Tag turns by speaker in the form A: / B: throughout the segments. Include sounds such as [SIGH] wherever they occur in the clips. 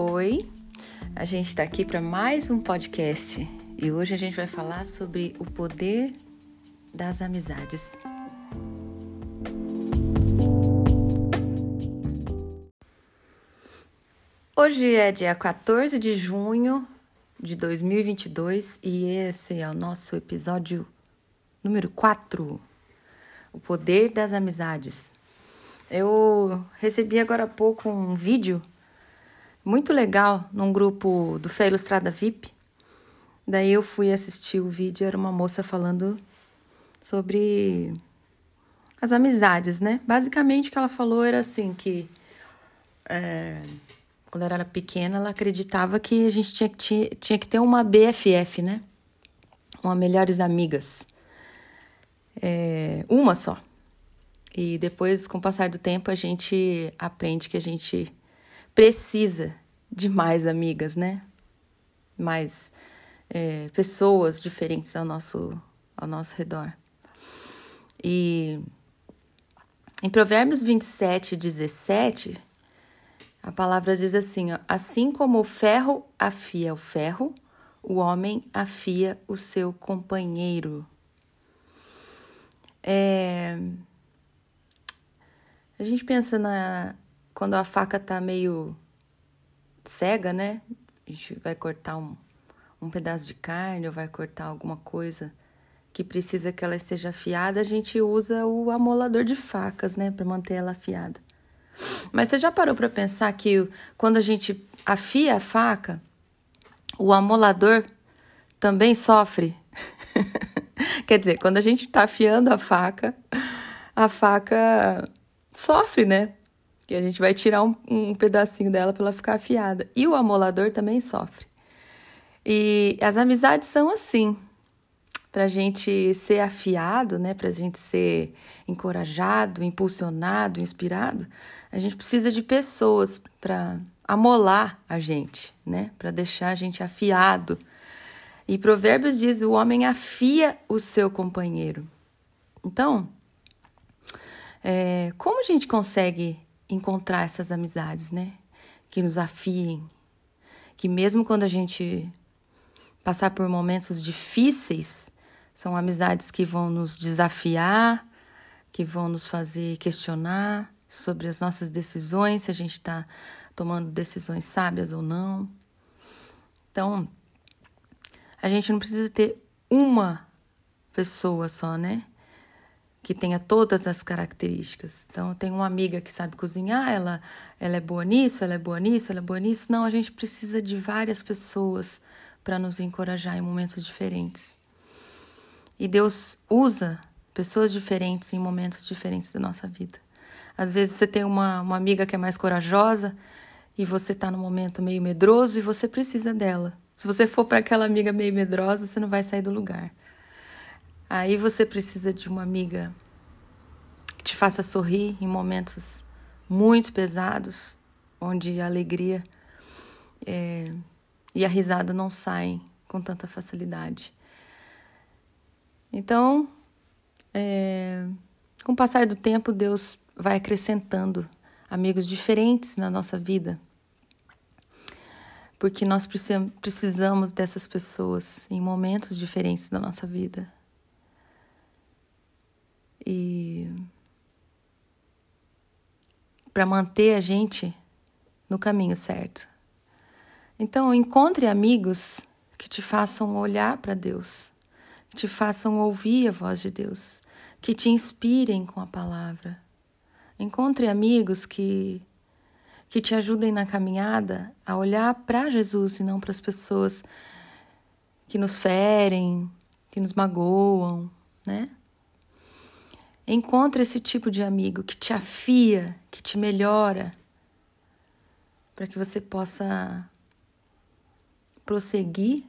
A: Oi, a gente está aqui para mais um podcast e hoje a gente vai falar sobre o poder das amizades. Hoje é dia 14 de junho de 2022 e esse é o nosso episódio número 4: O poder das amizades. Eu recebi agora há pouco um vídeo muito legal num grupo do Fé Ilustrada VIP. Daí eu fui assistir o vídeo, era uma moça falando sobre as amizades, né? Basicamente o que ela falou era assim que é, quando ela era pequena ela acreditava que a gente tinha, tinha, tinha que ter uma BFF, né? Uma melhores amigas. É, uma só. E depois, com o passar do tempo, a gente aprende que a gente precisa de mais amigas, né? Mais é, pessoas diferentes ao nosso, ao nosso redor. E em Provérbios 27, 17, a palavra diz assim: ó, assim como o ferro afia o ferro, o homem afia o seu companheiro. É... A gente pensa na quando a faca tá meio cega, né? A gente vai cortar um, um pedaço de carne ou vai cortar alguma coisa que precisa que ela esteja afiada, a gente usa o amolador de facas, né, para manter ela afiada. Mas você já parou para pensar que quando a gente afia a faca, o amolador também sofre? [LAUGHS] Quer dizer, quando a gente está afiando a faca, a faca sofre, né? Que a gente vai tirar um, um pedacinho dela para ela ficar afiada. E o amolador também sofre. E as amizades são assim. Para a gente ser afiado, né? Para a gente ser encorajado, impulsionado, inspirado, a gente precisa de pessoas para amolar a gente, né? Para deixar a gente afiado. E Provérbios diz: o homem afia o seu companheiro. Então, é, como a gente consegue encontrar essas amizades, né? Que nos afiem, que mesmo quando a gente passar por momentos difíceis, são amizades que vão nos desafiar, que vão nos fazer questionar sobre as nossas decisões, se a gente está tomando decisões sábias ou não. Então, a gente não precisa ter uma pessoa só, né? Que tenha todas as características. Então, eu tenho uma amiga que sabe cozinhar, ela, ela é boa nisso, ela é boa nisso, ela é boa nisso. Não, a gente precisa de várias pessoas para nos encorajar em momentos diferentes. E Deus usa pessoas diferentes em momentos diferentes da nossa vida. Às vezes você tem uma, uma amiga que é mais corajosa e você está num momento meio medroso e você precisa dela. Se você for para aquela amiga meio medrosa, você não vai sair do lugar. Aí você precisa de uma amiga que te faça sorrir em momentos muito pesados, onde a alegria é, e a risada não saem com tanta facilidade. Então, é, com o passar do tempo, Deus vai acrescentando amigos diferentes na nossa vida, porque nós precisamos dessas pessoas em momentos diferentes da nossa vida. Para manter a gente no caminho certo. Então, encontre amigos que te façam olhar para Deus, que te façam ouvir a voz de Deus, que te inspirem com a palavra. Encontre amigos que que te ajudem na caminhada a olhar para Jesus e não para as pessoas que nos ferem, que nos magoam, né? Encontre esse tipo de amigo que te afia, que te melhora, para que você possa prosseguir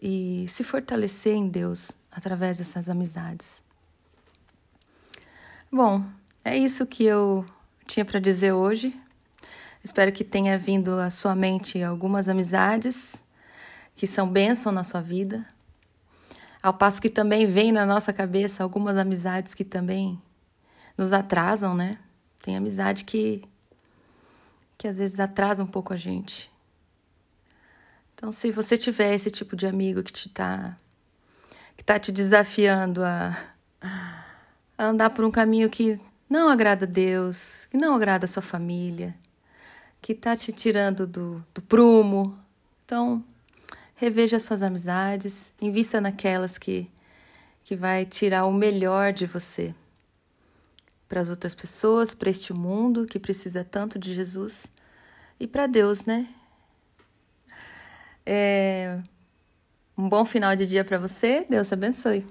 A: e se fortalecer em Deus através dessas amizades. Bom, é isso que eu tinha para dizer hoje. Espero que tenha vindo à sua mente algumas amizades que são bênção na sua vida ao passo que também vem na nossa cabeça algumas amizades que também nos atrasam, né? Tem amizade que que às vezes atrasa um pouco a gente. Então, se você tiver esse tipo de amigo que te tá que tá te desafiando a, a andar por um caminho que não agrada a Deus, que não agrada a sua família, que tá te tirando do, do prumo, então reveja suas amizades, invista naquelas que que vai tirar o melhor de você para as outras pessoas, para este mundo que precisa tanto de Jesus e para Deus, né? É... Um bom final de dia para você. Deus abençoe.